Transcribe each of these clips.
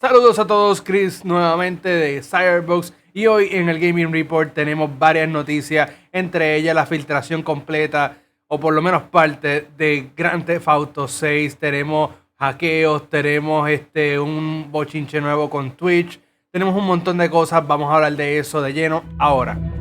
Saludos a todos, Chris nuevamente de Cyberbox. Y hoy en el Gaming Report tenemos varias noticias, entre ellas la filtración completa o por lo menos parte de Grand Theft Auto 6, tenemos hackeos, tenemos este un bochinche nuevo con Twitch, tenemos un montón de cosas, vamos a hablar de eso de lleno ahora.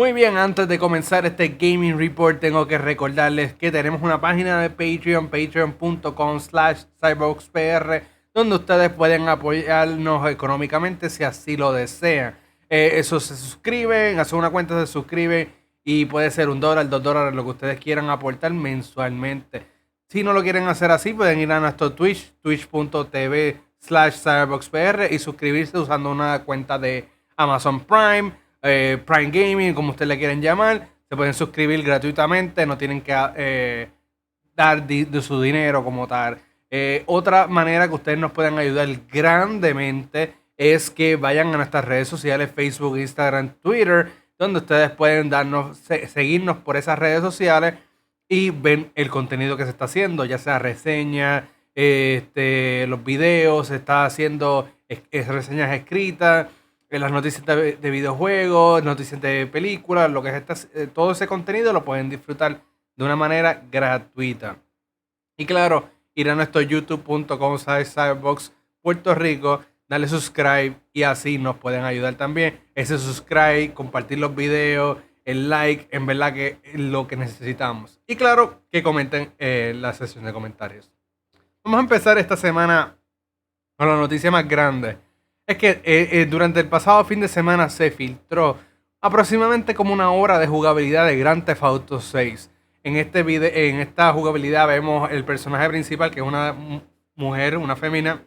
Muy bien, antes de comenzar este Gaming Report tengo que recordarles que tenemos una página de Patreon, patreon.com slash cyberboxpr, donde ustedes pueden apoyarnos económicamente si así lo desean. Eh, eso se suscriben, hacen una cuenta, se suscriben y puede ser un dólar, dos dólares, lo que ustedes quieran aportar mensualmente. Si no lo quieren hacer así, pueden ir a nuestro Twitch, twitch.tv slash cyberboxpr y suscribirse usando una cuenta de Amazon Prime eh, Prime Gaming, como ustedes le quieren llamar. Se pueden suscribir gratuitamente, no tienen que eh, dar de su dinero como tal. Eh, otra manera que ustedes nos pueden ayudar grandemente es que vayan a nuestras redes sociales, Facebook, Instagram, Twitter, donde ustedes pueden darnos, seguirnos por esas redes sociales y ven el contenido que se está haciendo, ya sea reseña, este, los videos, se está haciendo reseñas escritas, las noticias de, videojuegos, noticias de películas, lo que es eh, todo ese contenido lo pueden disfrutar de una manera gratuita. Y claro, ir a nuestro youtube.com cyberbox Puerto Rico, darle subscribe y así nos pueden ayudar también. Ese subscribe, compartir los videos, el like, en verdad que es lo que necesitamos. Y claro, que comenten en la sesión de comentarios. Vamos a empezar esta semana con la noticia más grande es que eh, eh, durante el pasado fin de semana se filtró aproximadamente como una hora de jugabilidad de Grand Theft Auto 6. En, este video, en esta jugabilidad vemos el personaje principal, que es una mujer, una femina,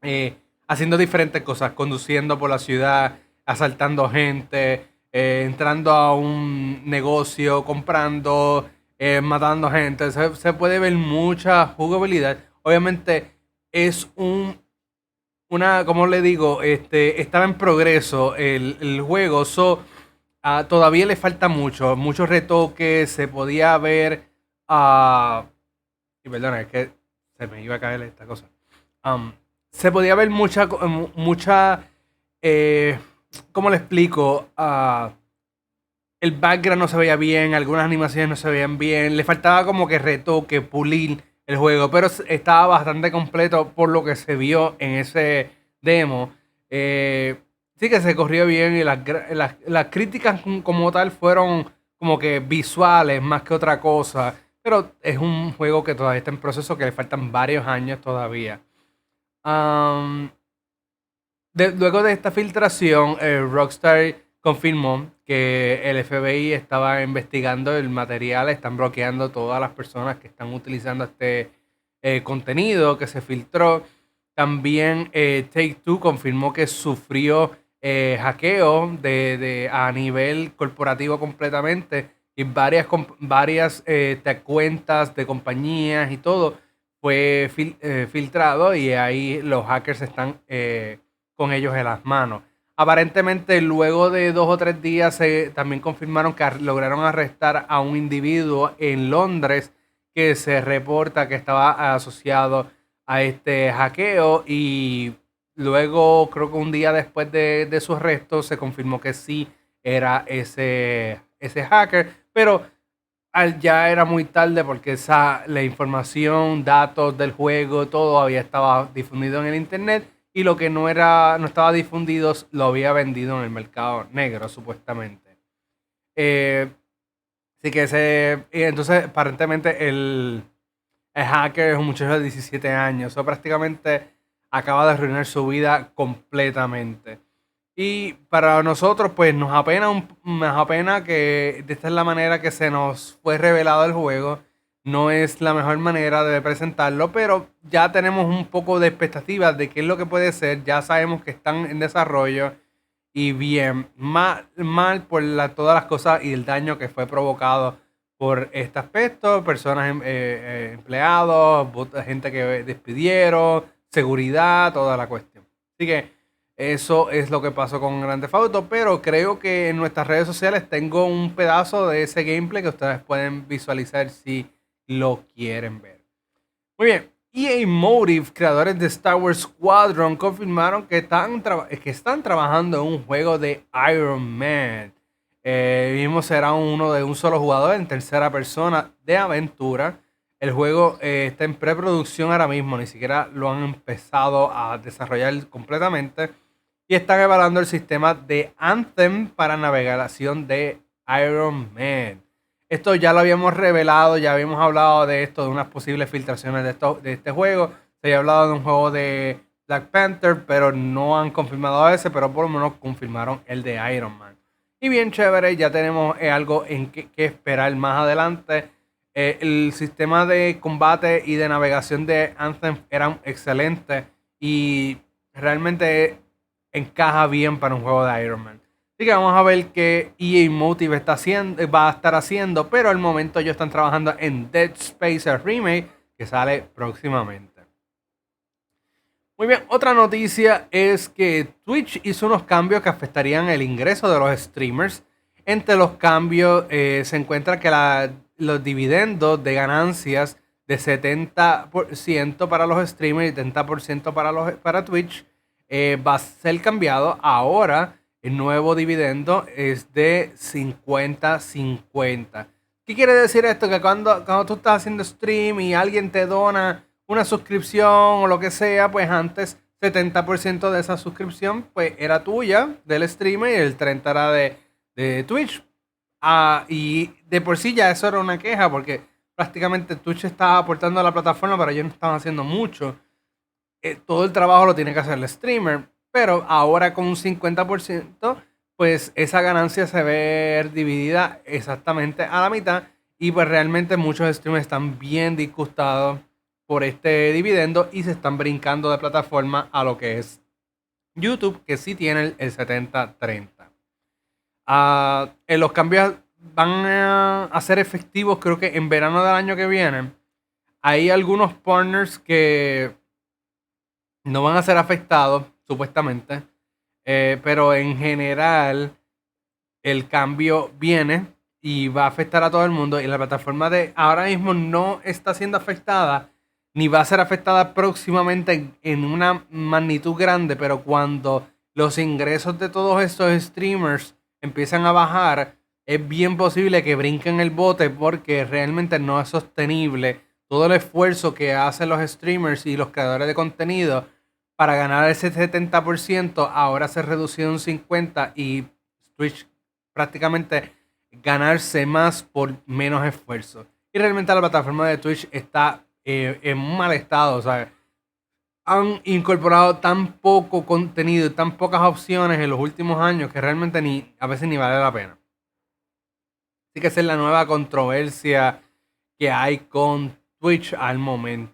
eh, haciendo diferentes cosas, conduciendo por la ciudad, asaltando gente, entrando a un negocio, comprando, matando gente. se puede ver mucha jugabilidad. Obviamente es un una, como le digo, este, estaba en progreso el, juego, so, ah, todavía le falta mucho, muchos retoques, se podía ver, uh, perdona, es que se me iba a caer esta cosa, um, se podía ver mucha, mucha, eh, ¿cómo le explico? Uh, el background no se veía bien, algunas animaciones no se veían bien, le faltaba como que retoque, pulir el juego, pero estaba bastante completo por lo que se vio en ese demo. Eh, sí que se corrió bien y las, las, críticas como tal fueron como que visuales más que otra cosa, pero es un juego que todavía está en proceso, que le faltan varios años todavía. luego de esta filtración, eh, Rockstar confirmó que el FBI estaba investigando el material, están bloqueando todas las personas que están utilizando este eh, contenido que se filtró. También eh, Take Two confirmó que sufrió eh, hackeo de, a nivel corporativo completamente y varias, varias cuentas de compañías y todo fue filtrado y ahí los hackers están con ellos en las manos. Aparentemente, luego de dos o tres días, se, también confirmaron que lograron arrestar a un individuo en Londres que se reporta que estaba asociado a este hackeo y luego, creo que un día después de, su arresto, se confirmó que sí era ese, ese hacker, pero ya era muy tarde porque esa, la información, datos del juego, todo había estado difundido en el internet y lo que no era no estaba difundido lo había vendido en el mercado negro supuestamente. Eh, así que ese entonces aparentemente el, hacker es un muchacho de 17 años. Eso prácticamente acaba de arruinar su vida completamente. Y para nosotros pues nos apena nos apena que esta es la manera que se nos fue revelado el juego no es la mejor manera de presentarlo, pero ya tenemos un poco de expectativas de qué es lo que puede ser. Ya sabemos que están en desarrollo y bien, mal, mal por todas las cosas y el daño que fue provocado por este aspecto, personas em, eh, eh, empleados, gente que despidieron, seguridad, toda la cuestión. Así que Eso es lo que pasó con Grand Theft Auto, pero creo que en nuestras redes sociales tengo un pedazo de ese gameplay que ustedes pueden visualizar si lo quieren ver. Muy bien, EA Motive, creadores de Star Wars Squadron, confirmaron que están, que están trabajando en un juego de Iron Man. Eh, mismo será uno de un solo jugador en tercera persona de aventura. El juego eh, está en preproducción ahora mismo, ni siquiera lo han empezado a desarrollar completamente y están evaluando el sistema de Anthem para navegación de Iron Man. Esto ya lo habíamos revelado, ya habíamos hablado de esto, de unas posibles filtraciones de, esto, de este juego. Se había hablado de un juego de Black Panther, pero no han confirmado ese, pero por lo menos confirmaron el de Iron Man. Y bien chévere, ya tenemos eh, algo en que, esperar más adelante. Eh, el sistema de combate y de navegación de Anthem eran excelentes y realmente encaja bien para un juego de Iron Man. Así que vamos a ver qué EA Motive está haciendo, va a estar haciendo, pero al momento ellos están trabajando en Dead Space Remake que sale próximamente. Muy bien, otra noticia es que Twitch hizo unos cambios que afectarían el ingreso de los streamers. Entre los cambios eh, se encuentra que los dividendos de ganancias de 70% para los streamers y 70% para, los, para Twitch eh, va a ser cambiado. Ahora el nuevo dividendo es de 50-50. ¿Qué quiere decir esto? Que cuando, cuando tú estás haciendo stream y alguien te dona una suscripción o lo que sea, pues antes 70% de esa suscripción pues era tuya del streamer y el 30% era de, Twitch. Ah, y de por sí ya eso era una queja porque prácticamente Twitch estaba aportando a la plataforma, pero ellos no estaban haciendo mucho. Eh, todo el trabajo lo tiene que hacer el streamer, pero ahora con un 50%, pues esa ganancia se ve dividida exactamente a la mitad y pues realmente muchos streamers están bien disgustados por este dividendo y se están brincando de plataforma a lo que es YouTube, que sí tiene el 70-30. Ah, en los cambios van a ser efectivos creo que en verano del año que viene. Hay algunos partners que no van a ser afectados, supuestamente. Eh, pero en general, el cambio viene y va a afectar a todo el mundo. Y la plataforma de ahora mismo no está siendo afectada, ni va a ser afectada próximamente en, una magnitud grande. Pero cuando los ingresos de todos estos streamers empiezan a bajar, es bien posible que brinquen el bote porque realmente no es sostenible todo el esfuerzo que hacen los streamers y los creadores de contenido para ganar ese 70%, ahora se redució un 50% y Twitch prácticamente ganarse más por menos esfuerzo. Y realmente la plataforma de Twitch está eh, en mal estado. O sea, han incorporado tan poco contenido y tan pocas opciones en los últimos años que realmente ni a veces ni vale la pena. Así que esa es la nueva controversia que hay con Twitch al momento.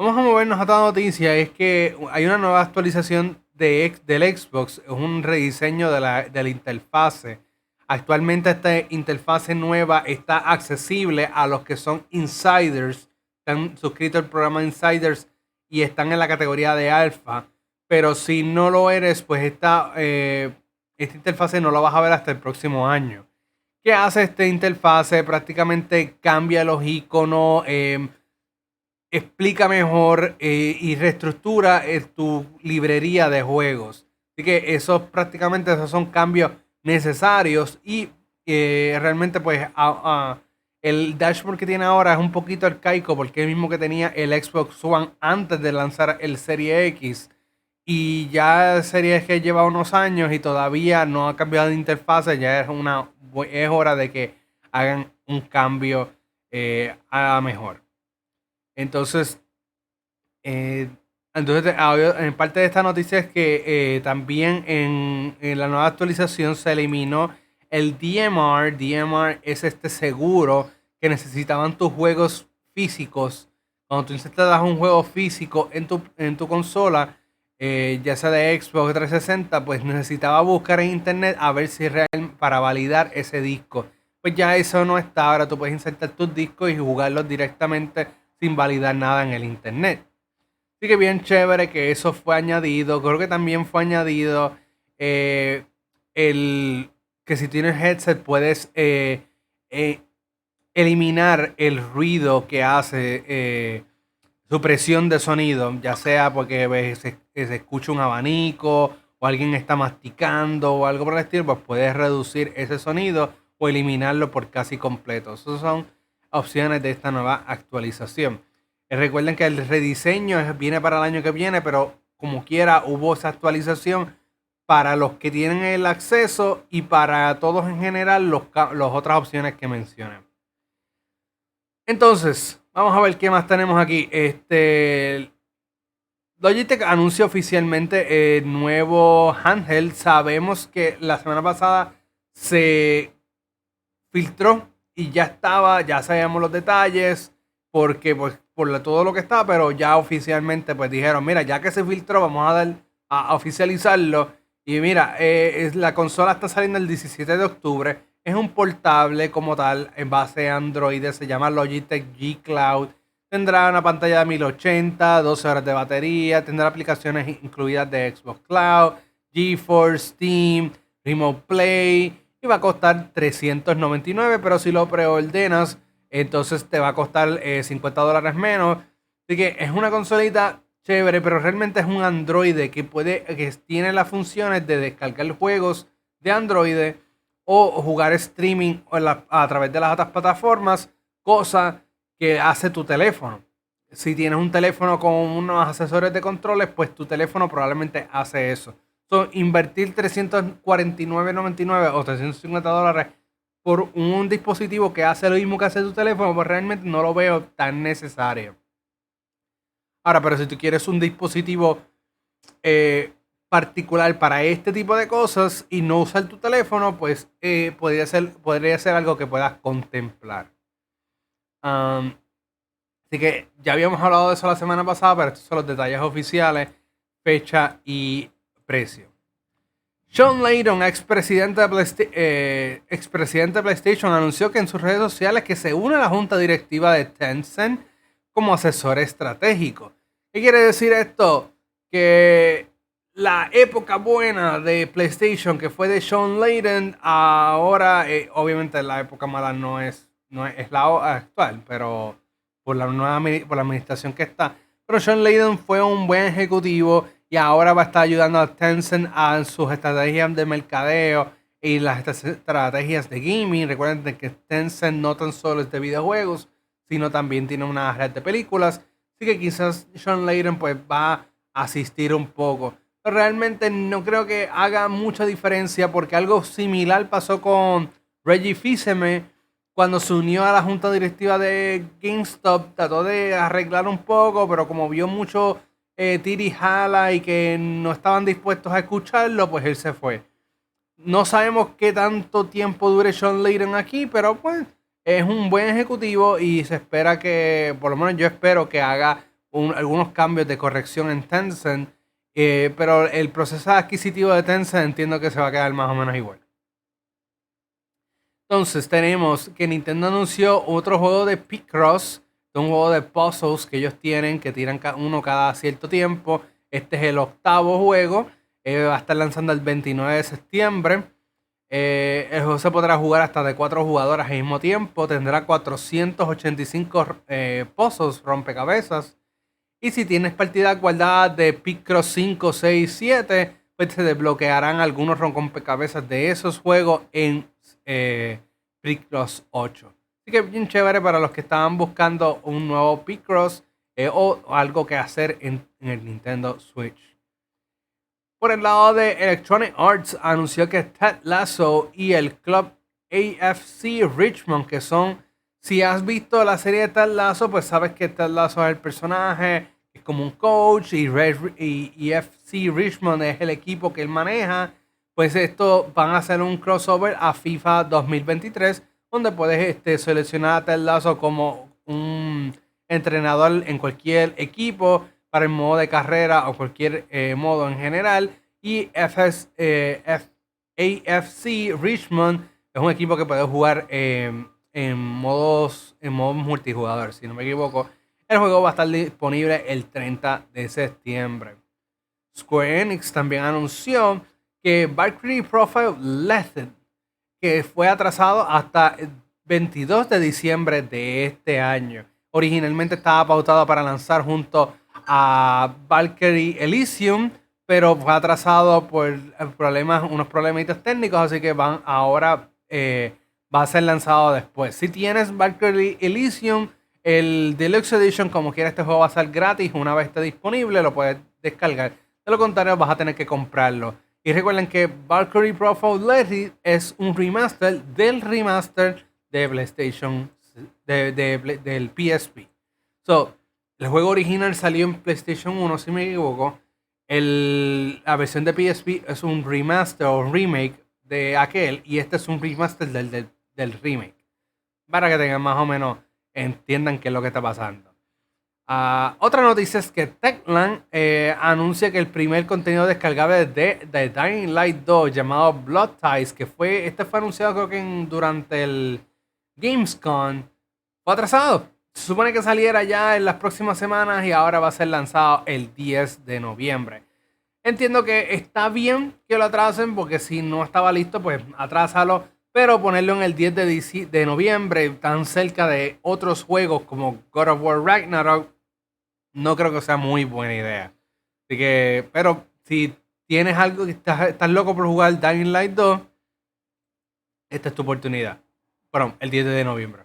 Vamos a movernos a otra noticia. Es que hay una nueva actualización de, del Xbox. Es un rediseño de la, de la interfase. Actualmente esta interfase nueva está accesible a los que son insiders. Están suscritos al programa Insiders y están en la categoría de alfa. Pero si no lo eres, pues esta, eh, esta interfase no la vas a ver hasta el próximo año. ¿Qué hace esta interfase? Prácticamente cambia los iconos. Eh, explica mejor eh, y reestructura eh, tu librería de juegos. Así que esos prácticamente esos son cambios necesarios y eh, realmente pues el dashboard que tiene ahora es un poquito arcaico porque es el mismo que tenía el Xbox One antes de lanzar el Serie X y ya Serie X lleva unos años y todavía no ha cambiado de interfase, ya es, una, es hora de que hagan un cambio a mejor. Entonces, eh, entonces en parte de esta noticia es que eh, también en, la nueva actualización se eliminó el DMR. DMR es este seguro que necesitaban tus juegos físicos. Cuando tú insertas un juego físico en tu, en tu consola, eh, ya sea de Xbox 360, pues necesitaba buscar en internet a ver si real para validar ese disco. Pues ya eso no está. Ahora tú puedes insertar tus discos y jugarlos directamente sin validar nada en el internet. Así que bien chévere que eso fue añadido. Creo que también fue añadido eh, el que si tienes headset puedes eh, eh, eliminar el ruido que hace supresión de sonido, ya sea porque se, se, escucha un abanico o alguien está masticando o algo por el estilo, pues puedes reducir ese sonido o eliminarlo por casi completo. Esas son opciones de esta nueva actualización. recuerden que el rediseño viene para el año que viene, pero como quiera hubo esa actualización para los que tienen el acceso y para todos en general las otras opciones que mencioné. Entonces, vamos a ver qué más tenemos aquí. Este, Logitech anuncia oficialmente el nuevo handheld. Sabemos que la semana pasada se filtró y ya estaba, ya sabíamos los detalles, porque pues por todo lo que está, pero ya oficialmente pues dijeron, mira, ya que se filtró, vamos a dar a, oficializarlo. Y mira, eh, la consola está saliendo el 17 de octubre. Es un portable como tal, en base a Android, se llama Logitech G Cloud. Tendrá una pantalla de 1080, 12 horas de batería, tendrá aplicaciones incluidas de Xbox Cloud, GeForce, Steam, Remote Play, y va a costar 399, pero si lo preordenas, entonces te va a costar 50 eh, dólares menos. Así que es una consolita chévere, pero realmente es un Android que puede, que tiene las funciones de descargar juegos de Android o jugar streaming a través de las otras plataformas, cosa que hace tu teléfono. Si tienes un teléfono con unos asesores de controles, pues tu teléfono probablemente hace eso invertir 349.99 o 350 dólares por un dispositivo que hace lo mismo que hace tu teléfono, pues realmente no lo veo tan necesario. Ahora, pero si tú quieres un dispositivo eh, particular para este tipo de cosas y no usar tu teléfono, pues eh, podría, ser, podría ser algo que puedas contemplar. así que ya habíamos hablado de eso la semana pasada, pero estos son los detalles oficiales, fecha y precio. Sean Layton, expresidente de, eh, expresidente de PlayStation, anunció que en sus redes sociales que se une a la junta directiva de Tencent como asesor estratégico. ¿Qué quiere decir esto? Que la época buena de PlayStation, que fue de Sean Layden, ahora, eh, obviamente la época mala no es, no es, la actual, pero por la nueva por la administración que está. Pero Sean Layden fue un buen ejecutivo y ahora va a estar ayudando a Tencent a sus estrategias de mercadeo y las estrategias de gaming. Recuerden que Tencent no tan solo es de videojuegos, sino también tiene una red de películas. Así que quizás Sean Layden pues va a asistir un poco. Pero realmente no creo que haga mucha diferencia porque algo similar pasó con Reggie Fils-Aimé cuando se unió a la junta directiva de GameStop. Trató de arreglar un poco, pero como vio mucho eh, Tiri Jala y que no estaban dispuestos a escucharlo, pues él se fue. No sabemos qué tanto tiempo dure Sean Layden aquí, pero pues es un buen ejecutivo y se espera que, por lo menos yo espero que haga algunos cambios de corrección en Tencent. Eh, pero el proceso adquisitivo de Tencent entiendo que se va a quedar más o menos igual. Entonces tenemos que Nintendo anunció otro juego de Picross es un juego de puzzles que ellos tienen, que tiran uno cada cierto tiempo. Este es el octavo juego. Eh, va a estar lanzando el 29 de septiembre. Eh, el juego se podrá jugar hasta de cuatro jugadores al mismo tiempo. Tendrá 485 eh, puzzles, rompecabezas. Y si tienes partida guardada de Picross 5, 6, 7, pues se desbloquearán algunos rompecabezas de esos juegos en eh, Picross 8 que bien chévere para los que estaban buscando un nuevo Picross eh, o algo que hacer en, el Nintendo Switch. Por el lado de Electronic Arts, anunció que Ted Lasso y el club AFC Richmond, que son, si has visto la serie de Ted Lasso, pues sabes que Ted Lasso es el personaje, es como un coach, y, y, FC Richmond es el equipo que él maneja. Pues esto van a hacer un crossover a FIFA 2023 donde puedes este, seleccionar a Ted Lasso como un entrenador en cualquier equipo para el modo de carrera o cualquier eh, modo en general. Y FS, eh, AFC Richmond es un equipo que puede jugar em, en modos en modos multijugador, si no me equivoco. El juego va a estar disponible el 30 de septiembre. Square Enix también anunció que Valkyrie Profile Lethal, que fue atrasado hasta el 22 de diciembre de este año. Originalmente estaba pautado para lanzar junto a Valkyrie Elysium, pero fue atrasado por problemas, unos problemitas técnicos, así que van ahora eh, va a ser lanzado después. Si tienes Valkyrie Elysium, el Deluxe Edition, como quiera, este juego va a ser gratis. Una vez esté disponible, lo puedes descargar. De lo contrario, vas a tener que comprarlo. Y recuerden que Valkyrie Profile Larry es un remaster del remaster de PlayStation, del PSP. So, el juego original salió en PlayStation 1, si me equivoco. la versión de PSP es un remaster o remake de aquel. Y este es un remaster del, del remake. Para que tengan más o menos entiendan qué es lo que está pasando. Ah, otra noticia es que Techland eh, anuncia que el primer contenido descargable de, de Dying Light 2 llamado Blood Ties, que fue, este fue anunciado creo que durante el Gamescom, fue atrasado. Se supone que saliera ya en las próximas semanas y ahora va a ser lanzado el 10 de noviembre. Entiendo que está bien que lo atrasen porque si no estaba listo, pues atrásalo pero ponerlo en el 10 de, de noviembre, tan cerca de otros juegos como God of War Ragnarok, no creo que sea muy buena idea. Así que, pero si tienes algo que estás, estás loco por jugar Dying Light 2, esta es tu oportunidad. Bueno, el 10 de noviembre.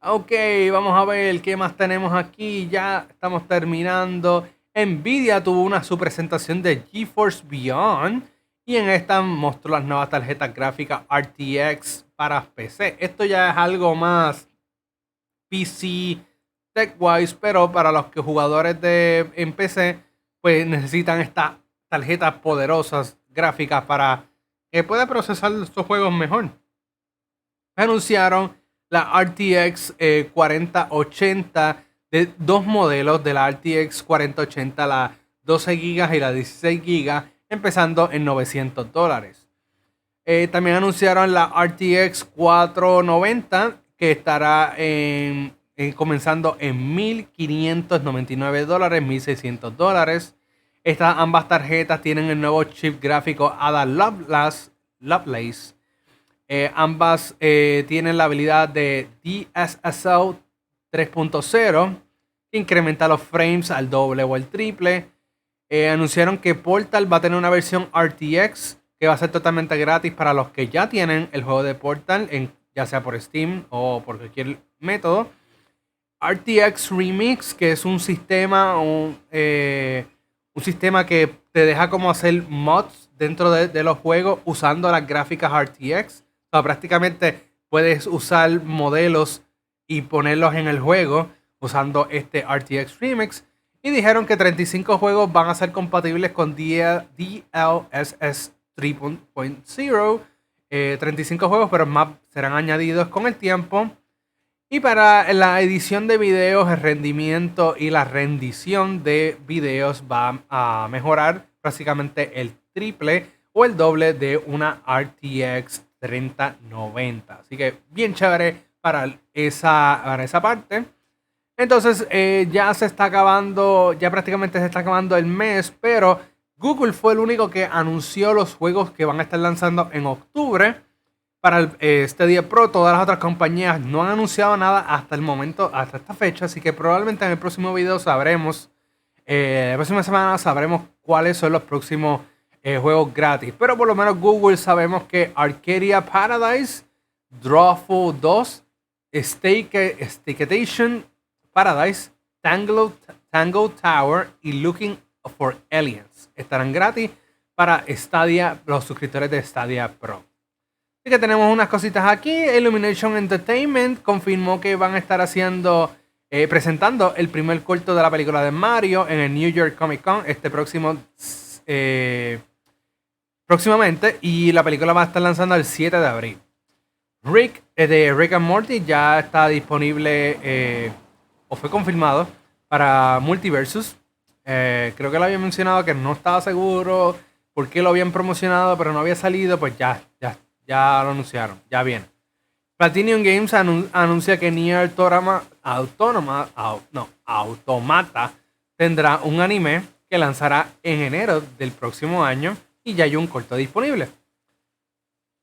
Ok, vamos a ver qué más tenemos aquí. Ya estamos terminando. Nvidia tuvo una su presentación de GeForce Beyond y en esta mostró las nuevas tarjetas gráficas RTX para PC. Esto ya es algo más PC tech-wise, pero para los que jugadores de en PC pues necesitan estas tarjetas poderosas gráficas para que pueda procesar estos juegos mejor. Anunciaron la RTX 4080 eh, de dos modelos de la RTX 4080, la 12 GB y la 16 GB empezando en 900 dólares. Eh, también anunciaron la RTX 490 que estará en, comenzando en 1599 dólares, 1600 dólares. Estas ambas tarjetas tienen el nuevo chip gráfico Ada Lovelace. Eh, ambas eh, tienen la habilidad de DSSL 3.0 que incrementa los frames al doble o al triple eh, anunciaron que Portal va a tener una versión RTX que va a ser totalmente gratis para los que ya tienen el juego de Portal, en, ya sea por Steam o por cualquier método. RTX Remix, que es un sistema, eh, un sistema que te deja como hacer mods dentro de, los juegos usando las gráficas RTX. O sea, prácticamente puedes usar modelos y ponerlos en el juego usando este RTX Remix. Y dijeron que 35 juegos van a ser compatibles con DLSS 3.0. 35 juegos, pero más serán añadidos con el tiempo. Y para la edición de videos, el rendimiento y la rendición de videos va a mejorar prácticamente el triple o el doble de una RTX 3090. Así que bien chévere para esa, para esa parte. Entonces eh, ya se está acabando, ya prácticamente se está acabando el mes, pero Google fue el único que anunció los juegos que van a estar lanzando en octubre para el, este día Pro. Todas las otras compañías no han anunciado nada hasta el momento, hasta esta fecha, así que probablemente en el próximo video sabremos, eh, la próxima semana sabremos cuáles son los próximos eh, juegos gratis. Pero por lo menos Google sabemos que Arcadia Paradise, Drawful 2, Stake, Paradise, Tango, Tango Tower y Looking for Aliens. Estarán gratis para Stadia, los suscriptores de Stadia Pro. Que tenemos unas cositas aquí. Illumination Entertainment confirmó que van a estar haciendo, eh, presentando el primer corto de la película de Mario en el New York Comic Con este próximo, eh, próximamente. Y la película va a estar lanzando el 7 de abril. Rick, eh, de Rick and Morty, ya está disponible o fue confirmado para Multiversus. Eh, creo que lo había mencionado que no estaba seguro por qué lo habían promocionado, pero no había salido, pues ya, ya, lo anunciaron, ya viene. Platinum Games anuncia que Nier Autónoma, no, Automata tendrá un anime que lanzará en enero del próximo año y ya hay un corto disponible.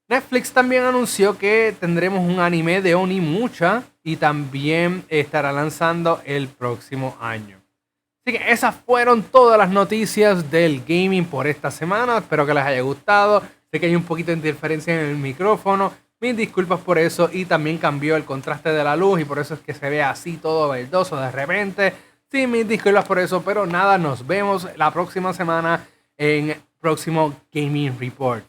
Netflix también anunció que tendremos un anime de Onimucha y también estará lanzando el próximo año. Así que esas fueron todas las noticias del gaming por esta semana. Espero que les haya gustado. Sé que hay un poquito de interferencia en el micrófono. Mis disculpas por eso y también cambió el contraste de la luz y por eso es que se ve así todo verdoso de repente. Sí, mis disculpas por eso, pero nada, nos vemos la próxima semana en próximo Gaming Report.